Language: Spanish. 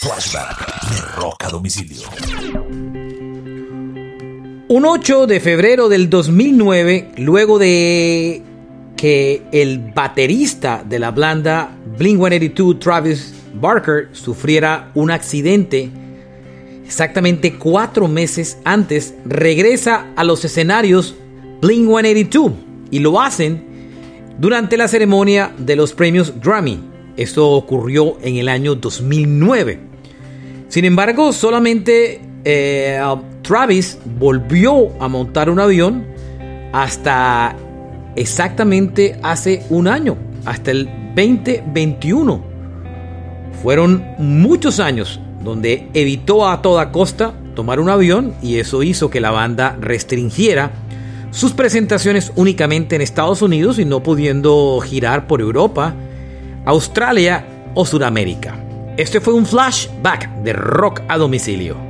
Flashback de Rock a Domicilio. Un 8 de febrero del 2009, luego de que el baterista de la banda Blink-182, Travis Barker, sufriera un accidente exactamente cuatro meses antes, regresa a los escenarios Blink-182 y lo hacen durante la ceremonia de los premios Grammy. Esto ocurrió en el año 2009. Sin embargo, solamente eh, Travis volvió a montar un avión hasta exactamente hace un año, hasta el 2021. Fueron muchos años donde evitó a toda costa tomar un avión y eso hizo que la banda restringiera sus presentaciones únicamente en Estados Unidos y no pudiendo girar por Europa, Australia o Sudamérica. Este fue un flashback de rock a domicilio.